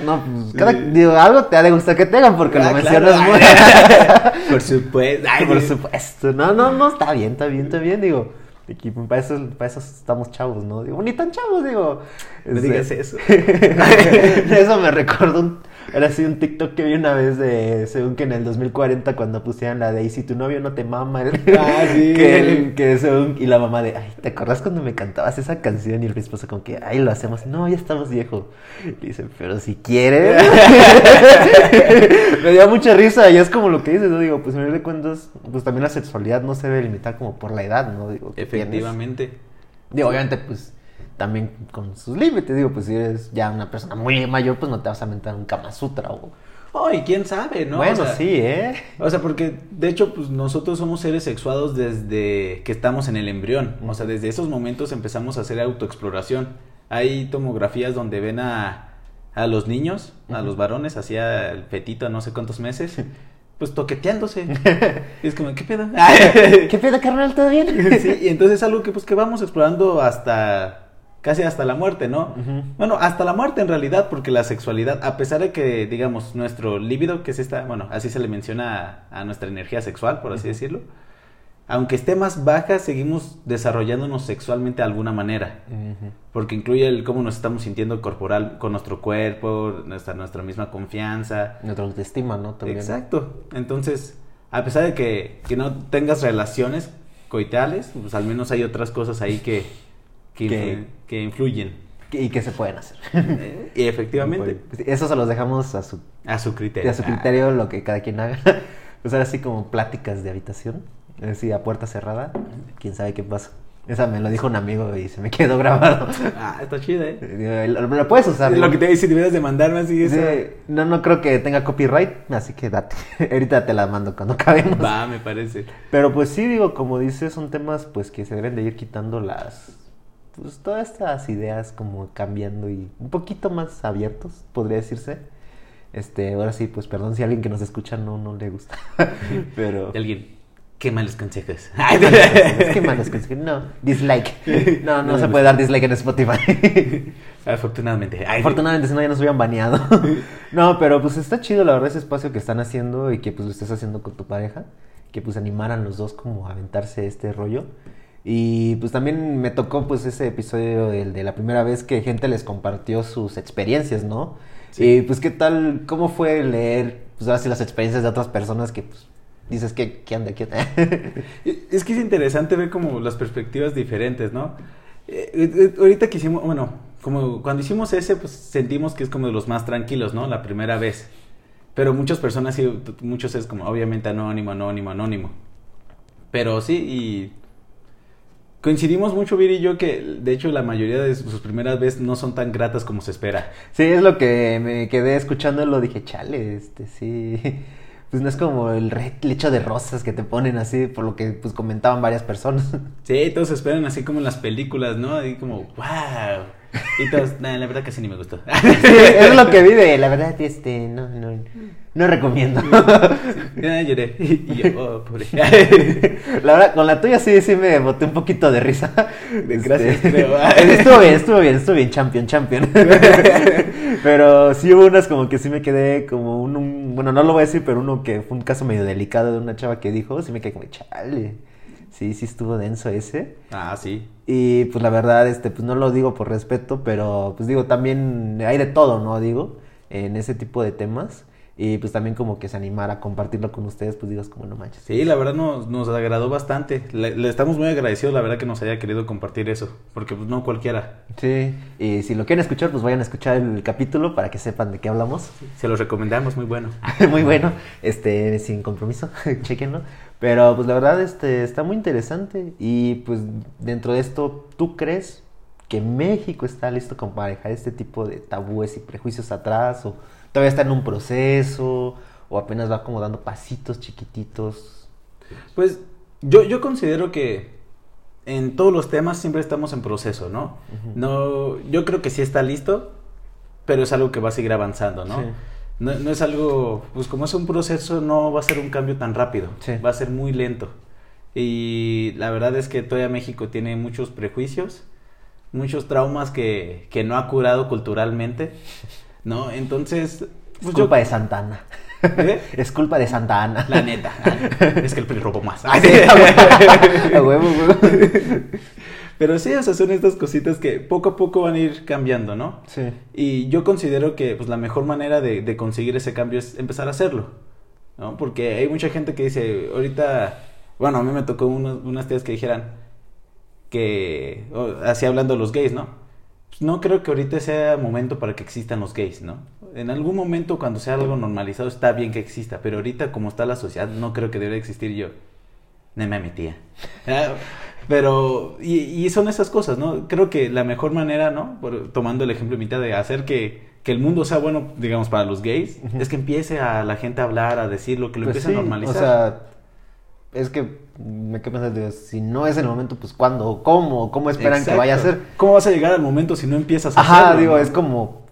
No, pues cada, digo, algo te ha de gustar que te hagan porque Ah, lo claro. mencionas muy... Por supuesto. Ay, Por supuesto. No, no, no, está bien, está bien, está bien, digo. Aquí, para, eso, para eso estamos chavos, ¿no? Digo, ni tan chavos, digo. No Este, digas eso. eso me recordó un, Era así un TikTok que vi una vez de, según que en el 2040 cuando pusieran la de, y si tu novio no te mama, el- Ah, sí. que, que según, y la mamá de, ay, ¿te acordás cuando me cantabas esa canción? Y el esposo como que, ay, lo hacemos, no, ya estamos viejo. Y dice, pero si quieres. me dio mucha risa y es como lo que dices, ¿no? Digo, pues a fin de cuentas, pues también la sexualidad no se debe limitar como por la edad, ¿no? Digo. Efectivamente. Digo, obviamente, pues también con sus límites. Digo, pues si eres ya una persona muy mayor, pues no te vas a meter un Kama Sutra o. Oh, y quién sabe, ¿no? bueno, O sea, sí, ¿eh? O sea, porque de hecho, pues nosotros somos seres sexuados desde que estamos en el embrión. O sea, desde esos momentos empezamos a hacer autoexploración. Hay tomografías donde ven a, a los niños, a los varones, hacia el fetito a no sé cuántos meses, pues toqueteándose. Y es como, ¿qué pedo? ¿Qué pedo, carnal? ¿Todo bien? sí, y entonces es algo que pues que vamos explorando hasta casi hasta la muerte, ¿no? Bueno, hasta la muerte en realidad, porque la sexualidad, a pesar de que, digamos, nuestro líbido, que es esta, bueno, así se le menciona a, a nuestra energía sexual, por así decirlo, aunque esté más baja, seguimos desarrollándonos sexualmente de alguna manera, porque incluye el cómo nos estamos sintiendo corporal con nuestro cuerpo, nuestra, nuestra misma confianza. Nuestra autoestima, ¿no? También. Exacto. Entonces, a pesar de que, que no tengas relaciones coitales, pues al menos hay otras cosas ahí que, que, Que- que influyen. ¿Y qué se pueden hacer? Y efectivamente, Pues, Eso se los dejamos a su, a su criterio. a su criterio, lo que cada quien haga. Pues ahora sí como pláticas de habitación. Así a puerta cerrada. Quién sabe qué pasa. Esa me lo dijo un amigo y se me quedó grabado. Ah, está chida, ¿eh? Lo, lo puedes usar. Lo que te dice, deberías de mandarme así no, no creo que tenga copyright, así que date. Ahorita te la mando cuando acabemos. Va, me parece. Pero pues sí, digo, como dices, son temas pues que se deben de ir quitando las... Pues todas estas ideas como cambiando y un poquito más abiertos, podría decirse. Este, ahora sí, pues perdón si a alguien que nos escucha no, no le gusta. Pero... Alguien, qué malos consejos. Que malos consejos. No, dislike. No, no, No se puede dar dislike en Spotify. Afortunadamente. Ay, Afortunadamente, si no, ya nos hubieran baneado. no, pero pues está chido, la verdad, ese espacio que están haciendo y que pues lo estés haciendo con tu pareja. Que pues animaran los dos como a aventarse este rollo. Y pues también me tocó pues ese episodio el de la primera vez que gente les compartió sus experiencias, ¿no? Sí. Y pues qué tal, cómo fue leer pues ahora sí las experiencias de otras personas que pues dices que qué anda, qué. Es que es interesante ver como las perspectivas diferentes, ¿no? Eh, eh, eh, ahorita que hicimos, bueno, como cuando hicimos ese, pues sentimos que es como de los más tranquilos, ¿no? La primera vez. Pero muchas personas, sí, muchos es como, obviamente, anónimo, anónimo, anónimo. Pero sí, y coincidimos mucho, Viri y yo, que de hecho la mayoría de sus primeras veces no son tan gratas como se espera. Sí, es lo que me quedé escuchando, lo dije, chale, este, sí. Pues no es como el lecho de rosas que te ponen así, por lo que pues comentaban varias personas. Sí, todos esperan así como en las películas, ¿no? Ahí como, wow. Y todos, "Nah, la verdad que sí ni me gustó. Sí, es lo que vive, la verdad, este, no, no, no recomiendo. Ya lloré. Y yo, oh, pobre. La verdad, con la tuya sí, sí me boté un poquito de risa. Gracias, Este, creo. estuvo bien, estuvo bien, estuvo bien, champion, champion. Pero sí hubo unas como que sí me quedé como un, un- bueno, no lo voy a decir, pero uno que fue un caso medio delicado de una chava que dijo, sí me quedé como, chale. Sí, sí estuvo denso ese. Ah, sí. Y pues la verdad, este, pues no lo digo por respeto, pero pues digo, también hay de todo, ¿no? Digo, en ese tipo de temas. Y pues también como que se animara a compartirlo con ustedes, pues digas como no manches. Sí, la verdad nos, nos agradó bastante. Le, le estamos muy agradecidos, la verdad, que nos haya querido compartir eso. Porque pues no cualquiera. Sí, y si lo quieren escuchar, pues vayan a escuchar el capítulo para que sepan de qué hablamos. Se los recomendamos, muy bueno. muy bueno, este, sin compromiso, chequenlo. Pero pues la verdad, este, está muy interesante. Y pues dentro de esto, ¿tú crees que México está listo como para dejar este tipo de tabúes y prejuicios atrás? ¿O todavía está en un proceso? ¿O apenas va como dando pasitos chiquititos? Pues yo, yo considero que en todos los temas siempre estamos en proceso, ¿no? No, yo creo que sí está listo, pero es algo que va a seguir avanzando, ¿no? Sí. No, no es algo, pues como es un proceso, no va a ser un cambio tan rápido, Sí. va a ser muy lento. Y la verdad es que todavía México tiene muchos prejuicios, muchos traumas que, que no ha curado culturalmente, ¿no? Entonces, Es pues culpa yo- de Santa Ana. ¿Eh? Es culpa de Santa Ana. La neta, es que el PRI robó más. Ah, sí, a huevo, a. Pero sí, o sea, son estas cositas que poco a poco van a ir cambiando, ¿no? Sí. Y yo considero que pues, la mejor manera de, de conseguir ese cambio es empezar a hacerlo, ¿no? Porque hay mucha gente que dice, ahorita, bueno, a mí me tocó unos- unas tías que dijeran que, o, así hablando de los gays, ¿no? No creo que ahorita sea momento para que existan los gays, ¿no? En algún momento cuando sea algo normalizado está bien que exista, pero ahorita como está la sociedad no creo que debería existir yo. No me metía. Ah, Pero, y, y son esas cosas, ¿no? Creo que la mejor manera, ¿no? Por- tomando el ejemplo de mitad de hacer que, que el mundo sea bueno, digamos, para los gays, es que empiece a la gente a hablar, a decirlo, que lo Pues empiece sí, a normalizar. O sea, es que me quedo pensando, si no es el momento, pues ¿cuándo? ¿Cómo? ¿Cómo esperan que vaya a ser? ¿Cómo vas a llegar al momento si no empiezas a Ajá, hacerlo, digo, no? es como,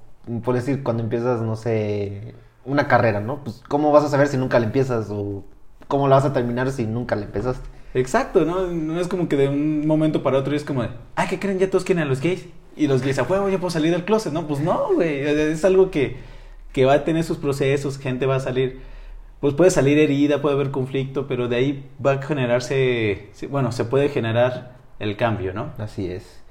por decir, cuando empiezas, no sé, una carrera, ¿no? Pues ¿cómo vas a saber si nunca la empiezas? O ¿cómo la vas a terminar si nunca la empezaste? Exacto, ¿no? No es como que de un momento para otro es como de, ah, ¿qué creen? Ya todos quieren a los gays. Y los gays, a huevo, ya puedo salir del closet. No, pues no, güey. Es algo que, que va a tener sus procesos, gente va a salir, pues puede salir herida, puede haber conflicto, pero de ahí va a generarse, bueno, se puede generar el cambio, ¿no? Así es.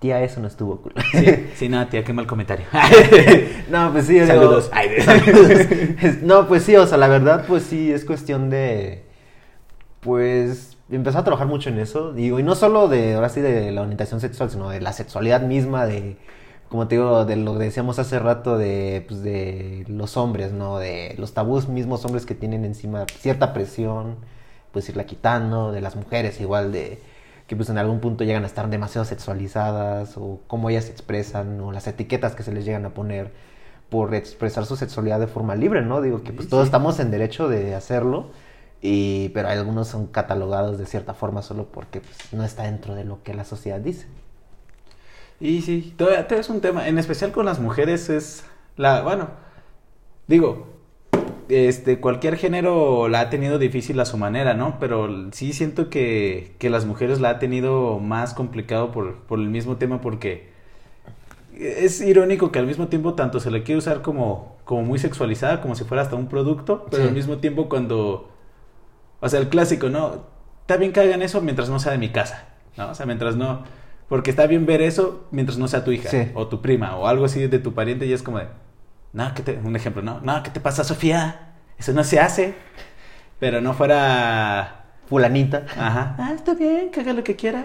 Tía, eso no estuvo cool. Sí, sí, no, tía, qué mal comentario. no, pues sí, digo- Saludos. Ay, Saludos. No, pues sí, o sea, la verdad, pues sí, es cuestión de, pues, empezar a trabajar mucho en eso. Digo, y no solo de, ahora sí, de la orientación sexual, sino de la sexualidad misma, de, como te digo, de lo que decíamos hace rato, de, pues, de los hombres, ¿no? De los tabús mismos hombres que tienen encima cierta presión, pues irla quitando, de las mujeres igual, de que pues en algún punto llegan a estar demasiado sexualizadas, o cómo ellas se expresan, o las etiquetas que se les llegan a poner por expresar su sexualidad de forma libre, ¿no? Digo que pues Sí, todos sí. estamos en derecho de hacerlo, y, pero algunos son catalogados de cierta forma solo porque pues, no está dentro de lo que la sociedad dice. Y sí, todavía, todavía es un tema, en especial con las mujeres es la, bueno, digo, este, cualquier género la ha tenido difícil a su manera, ¿no? Pero sí siento que, que las mujeres la ha tenido más complicado por, por el mismo tema porque es irónico que al mismo tiempo tanto se le quiere usar como, como muy sexualizada, como si fuera hasta un producto, pero Sí. al mismo tiempo cuando, o sea, el clásico, ¿no? Está bien que hagan eso mientras no sea de mi casa, ¿no? O sea, mientras no, porque está bien ver eso mientras no sea tu hija Sí. o tu prima o algo así de tu pariente y es como de, no, ¿qué te, un ejemplo, ¿no? No, ¿qué te pasa, Sofía? Eso no se hace. Pero no fuera, Fulanita. ajá, ah, está bien, que haga lo que quiera.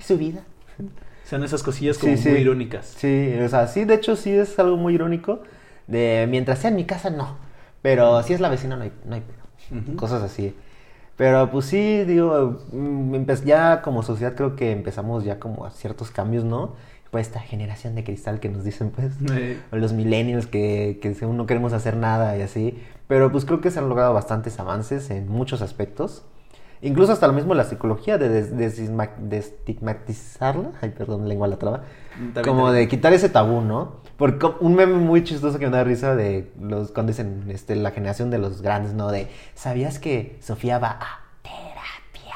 Su vida. Son esas cosillas como Sí, sí. muy irónicas. Sí, o sea, sí, de hecho sí es algo muy irónico. De mientras sea en mi casa, no. Pero si es la vecina, no hay, no hay pedo. Ujú. Cosas así. Pero pues sí, digo, mm, ya como sociedad creo que empezamos ya como a ciertos cambios, ¿no? Pues esta generación de cristal que nos dicen, pues, o los millennials que, que según no queremos hacer nada y así. Pero pues creo que se han logrado bastantes avances en muchos aspectos. Incluso hasta lo mismo la psicología de, des- destigmatizarla. Ay, perdón, lengua la traba. Como de quitar ese tabú, ¿no? Porque un meme muy chistoso que me da risa de los cuando dicen este, la generación de los grandes, ¿no? De ¿sabías que Sofía va a terapia?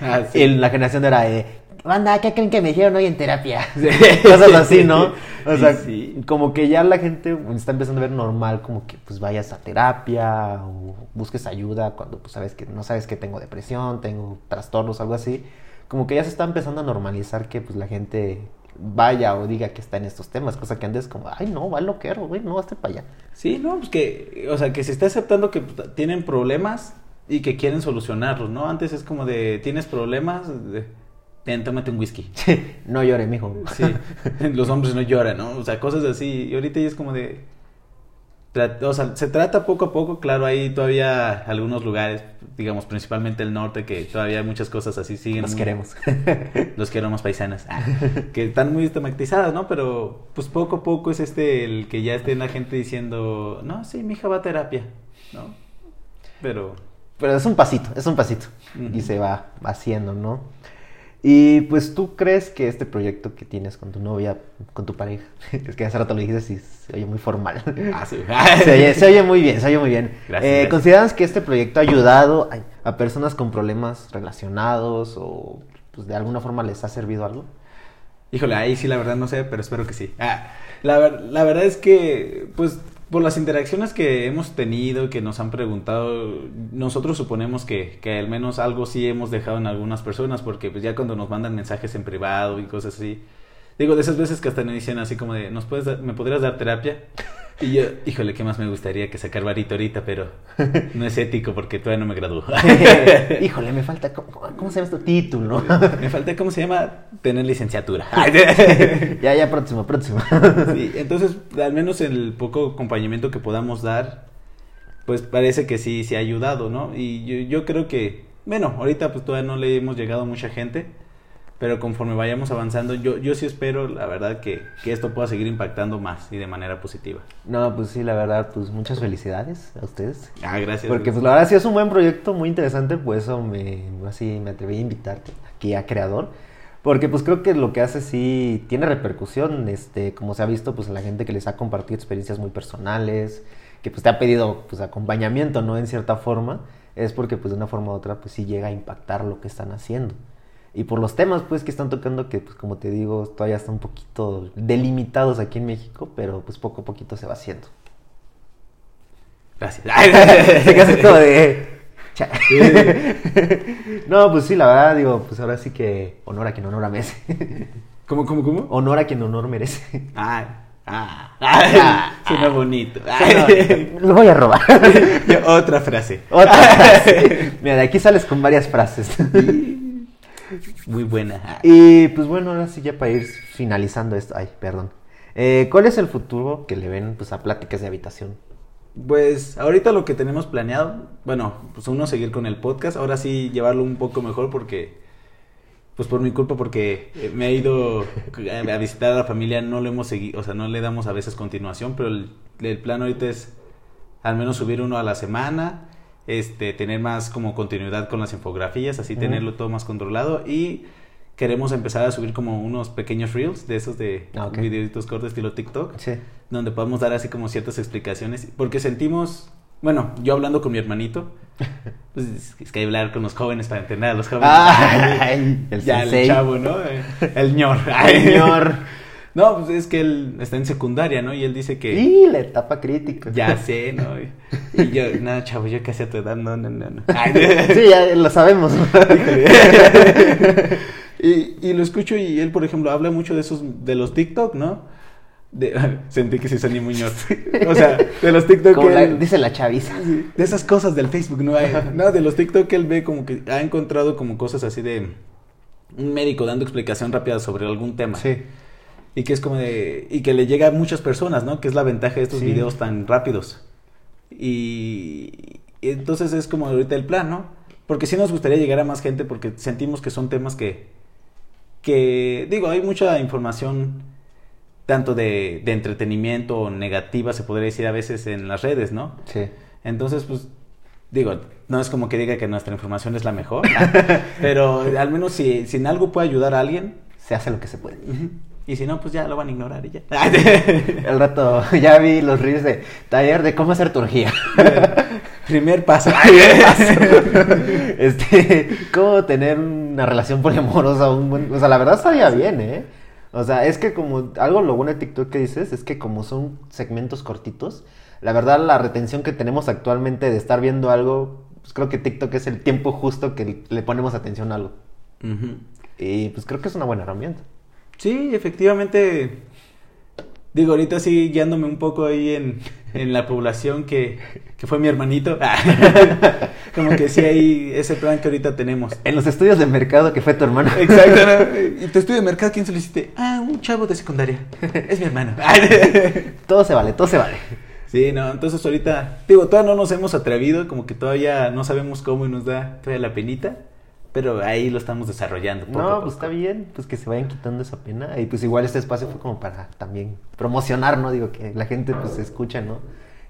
Ah, sí. Y la generación era de Banda, ¿qué creen que me hicieron hoy en terapia? Cosas así, ¿no? O sea, Sí. como que ya la gente está empezando a ver normal como que pues vayas a terapia o busques ayuda cuando pues sabes que no sabes que tengo depresión, tengo trastornos, algo así. Como que ya se está empezando a normalizar que pues la gente vaya o diga que está en estos temas, cosa que antes como, ay no, va loquero, güey, no, hazte para allá. Sí, no, pues que, o sea, que se está aceptando que tienen problemas y que quieren solucionarlos, ¿no? Antes es como de, tienes problemas, de, ten, tómate un whisky. no llore, mijo. Sí, los hombres no lloran, ¿no? O sea, cosas así. Y ahorita ya es como de... O sea, se trata poco a poco, claro, hay todavía algunos lugares, digamos, principalmente el norte, que todavía muchas cosas así siguen. Los muy- queremos. Los queremos paisanas. Ah, que están muy estigmatizadas, ¿no? Pero pues poco a poco es este el que ya esté la gente diciendo, no, sí, mi hija va a terapia, ¿no? Pero... Pero es un pasito, es un pasito. Y se va haciendo, ¿no? Y pues tú crees que este proyecto que tienes con tu novia, con tu pareja, es que hace rato lo dijiste y se oye muy formal. Ah, sí. se, oye, se oye muy bien, se oye muy bien. Gracias, Eh, gracias. ¿Consideras que este proyecto ha ayudado a, a personas con problemas relacionados o pues, de alguna forma les ha servido algo? Híjole, ahí sí la verdad no sé, pero espero que sí. Ah, la, la verdad es que, pues, por las interacciones que hemos tenido, que nos han preguntado, nosotros suponemos que, que al menos algo sí hemos dejado en algunas personas, porque pues ya cuando nos mandan mensajes en privado y cosas así, digo, de esas veces que hasta me dicen así como de, ¿nos puedes dar- ¿me podrías dar terapia? Y yo, híjole, ¿qué más me gustaría que sacar varito ahorita? Pero no es ético porque todavía no me gradúo. Híjole, me falta. ¿Cómo, cómo se llama tu título? me falta, ¿cómo se llama? Tener licenciatura. ya, ya, próximo, próximo. Sí, entonces, al menos el poco acompañamiento que podamos dar, pues parece que sí, sí ha ayudado, ¿no? Y yo, yo creo que, bueno, ahorita pues todavía no le hemos llegado a mucha gente, pero conforme vayamos avanzando, yo, yo sí espero, la verdad, que, que esto pueda seguir impactando más y de manera positiva. No, pues sí, la verdad, pues muchas felicidades a ustedes. Ah, gracias. Porque pues la verdad sí es un buen proyecto, muy interesante, por eso me, así me atreví a invitarte aquí a Creador. Porque pues creo que lo que hace sí tiene repercusión, este, como se ha visto, pues la gente que les ha compartido experiencias muy personales, que pues te ha pedido pues acompañamiento, ¿no? En cierta forma, es porque pues de una forma u otra pues sí llega a impactar lo que están haciendo. Y por los temas pues que están tocando que pues como te digo todavía están un poquito delimitados aquí en México, pero pues poco a poquito se va haciendo. Gracias. Se como de... no, pues sí, la verdad, digo, pues ahora sí que honor a quien honor merece. ¿Cómo, cómo, cómo? honor a quien honor merece. Ah, ah, ah, suena bonito. Lo voy a robar. Yo, otra frase. Otra frase. Mira, de aquí sales con varias frases. Muy buena. Y pues bueno, ahora sí ya para ir finalizando esto. Ay, perdón. Eh, ¿Cuál es el futuro que le ven pues, a pláticas de habitación? Pues ahorita lo que tenemos planeado, bueno, pues uno seguir con el podcast, ahora sí llevarlo un poco mejor porque, pues por mi culpa, porque eh, me he ido a a visitar a la familia, no lo hemos seguido, o sea, no le damos a veces continuación, pero el, el plan ahorita es al menos subir uno a la semana, este, tener más como continuidad con las infografías, así tenerlo todo más controlado y queremos empezar a subir como unos pequeños reels de esos de Ah, ok. videitos cortos estilo TikTok Sí. donde podemos dar así como ciertas explicaciones, porque sentimos, bueno, yo hablando con mi hermanito, pues es- que hay que hablar con los jóvenes para entender a los jóvenes. Ay, el ya, sensei. el chavo, ¿no? Eh, El ñor. No, pues es que él está en secundaria, ¿no? Y él dice que... Y la etapa crítica. Ya sé, ¿no? Y, yo, no, chavo, yo casi a tu edad, no, no, no. no. Ay, Sí, ya lo sabemos. y, y lo escucho y él, por ejemplo, habla mucho de esos, de los TikTok, ¿no? De, sentí que se sonía muy ñor. O sea, de los TikTok Como la- dice la chaviza. de esas cosas del Facebook, ¿no? Hay, no, de los TikTok él ve como que ha encontrado como cosas así de un médico dando explicación rápida sobre algún tema. Sí. Y que es como de... Y que le llega a muchas personas, ¿no? Que es la ventaja de estos Sí. videos tan rápidos. Y, y entonces es como ahorita el plan, ¿no? Porque sí nos gustaría llegar a más gente porque sentimos que son temas que... Que, digo, hay mucha información tanto de, de entretenimiento o negativa, se podría decir a veces en las redes, ¿no? Sí. Entonces, pues, digo, no es como que diga que nuestra información es la mejor, pero al menos si, si en algo puede ayudar a alguien, Se hace lo que se puede. Y si no, pues ya lo van a ignorar y ya. El rato ya vi los reels de taller de cómo hacer tu orgía. Primer paso. este, cómo tener una relación poliamorosa, un o sea, la verdad estaría bien, ¿eh? O sea, es que como algo lo bueno de TikTok que dices es que como son segmentos cortitos, la verdad la retención que tenemos actualmente de estar viendo algo, pues creo que TikTok es el tiempo justo que le ponemos atención a algo. Y pues creo que es una buena herramienta. Sí, efectivamente. Digo, ahorita sí guiándome un poco ahí en, en la población que, que fue mi hermanito. Como que sí hay ese plan que ahorita tenemos. En los estudios de mercado que fue tu hermano. Exacto. ¿no? ¿Y tu estudio de mercado quién se lo hiciste? Ah, un chavo de secundaria. Es mi hermano. todo se vale, todo se vale. Sí, no, entonces ahorita, digo, todavía no nos hemos atrevido, como que todavía no sabemos cómo y nos da todavía la penita, pero ahí lo estamos desarrollando. poco No, poco. pues está bien, pues que se vayan quitando esa pena. Y pues igual este espacio fue como para también promocionar, ¿no? Digo, que la gente pues escucha, ¿no?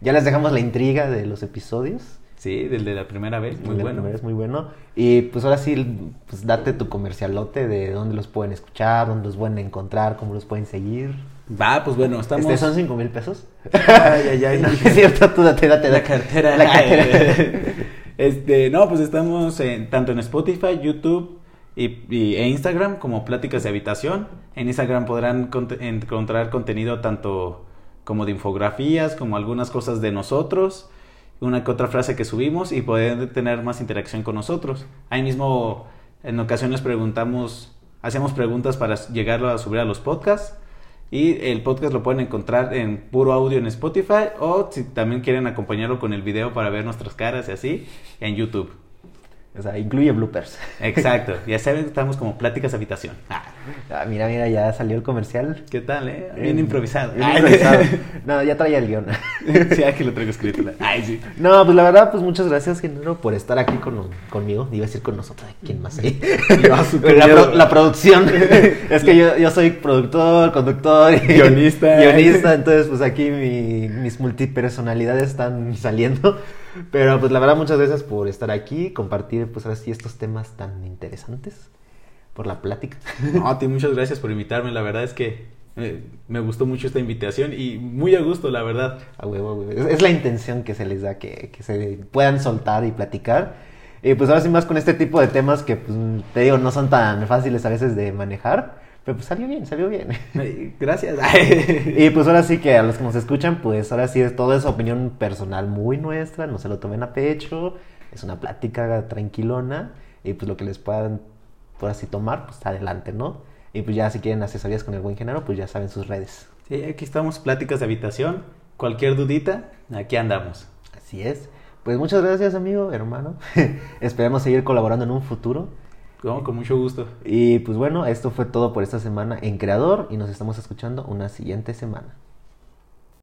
Ya les dejamos la intriga de los episodios. Sí, del de la primera vez, muy La bueno. primera Es muy bueno. Y pues ahora sí, pues date tu comercialote de dónde los pueden escuchar, dónde los pueden encontrar, cómo los pueden seguir. Va, pues bueno, estamos... Este, ¿Son cinco mil pesos? Ay, ay, ay, no. es cierto, tú date, date, La cartera. La cartera. este, no, pues estamos en, tanto en Spotify, YouTube y, e Instagram como Pláticas de Habitación. En Instagram podrán cont- encontrar contenido tanto como de infografías, como algunas cosas de nosotros, una que otra frase que subimos y poder tener más interacción con nosotros. Ahí mismo en ocasiones preguntamos, hacemos preguntas para llegarlo a subir a los podcasts. Y el podcast lo pueden encontrar en puro audio en Spotify o si también quieren acompañarlo con el video para ver nuestras caras y así, en YouTube. O sea, incluye bloopers. Exacto. Ya saben, estamos como pláticas habitación. Ah. Ah, mira, mira, ya salió el comercial. ¿Qué tal, eh? Bien improvisado. Bien improvisado. no, ya traía el guion. sí, aquí lo traigo escrito. Ay, sí. No, pues la verdad, pues muchas gracias, Genaro, por estar aquí con, conmigo. Iba a decir con nosotros. ¿Quién más hay? la, la, producción. es que yo, yo soy productor, conductor. Y guionista. guionista. Entonces, pues aquí mi, mis multipersonalidades están saliendo. Pero pues la verdad, muchas gracias por estar aquí, compartir pues ahora sí estos temas tan interesantes, por la plática. No, a ti muchas gracias por invitarme, la verdad es que eh, me gustó mucho esta invitación y muy a gusto, la verdad. A huevo, a huevo. Es, la intención que se les da, que, que se puedan soltar y platicar. Y pues ahora sí más con este tipo de temas que pues te digo, no son tan fáciles a veces de manejar. Pero pues salió bien, salió bien. Gracias. y pues ahora sí que a los que nos escuchan, pues ahora sí es toda esa opinión personal muy nuestra, no se lo tomen a pecho, es una plática tranquilona y pues lo que les puedan por así tomar, pues adelante, ¿no? Y pues ya si quieren asesorías con el buen género, pues ya saben sus redes. Sí, aquí estamos, pláticas de habitación. Cualquier dudita, aquí andamos. Así es. Pues muchas gracias, amigo, hermano. Esperamos seguir colaborando en un futuro con mucho gusto. Y pues bueno, esto fue todo por esta semana en Creador y nos estamos escuchando una siguiente semana.